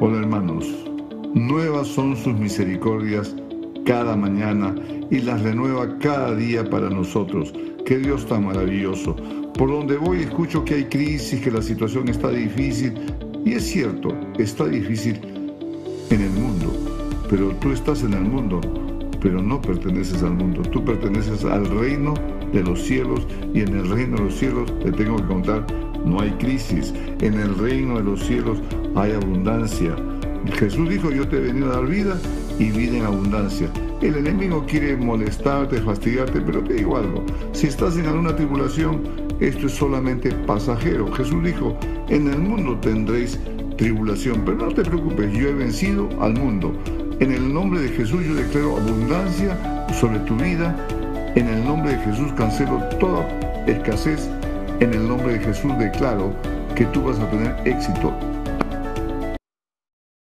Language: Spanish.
Hola hermanos, nuevas son sus misericordias cada mañana y las renueva cada día para nosotros. Qué Dios tan maravilloso. Por donde voy escucho que hay crisis, que la situación está difícil. Y es cierto, está difícil en el mundo. Pero tú estás en el mundo, pero no perteneces al mundo. Tú perteneces al reino de los cielos y en el reino de los cielos, te tengo que contar, no hay crisis. En el reino de los cielos hay abundancia. Jesús dijo, yo te he venido a dar vida y vida en abundancia. El enemigo quiere molestarte, fastidiarte, pero te digo algo, si estás en alguna tribulación, esto es solamente pasajero. Jesús dijo, en el mundo tendréis tribulación, pero no te preocupes, yo he vencido al mundo. En el nombre de Jesús yo declaro abundancia sobre tu vida. En el nombre de Jesús cancelo toda escasez. En el Jesús declaro que tú vas a tener éxito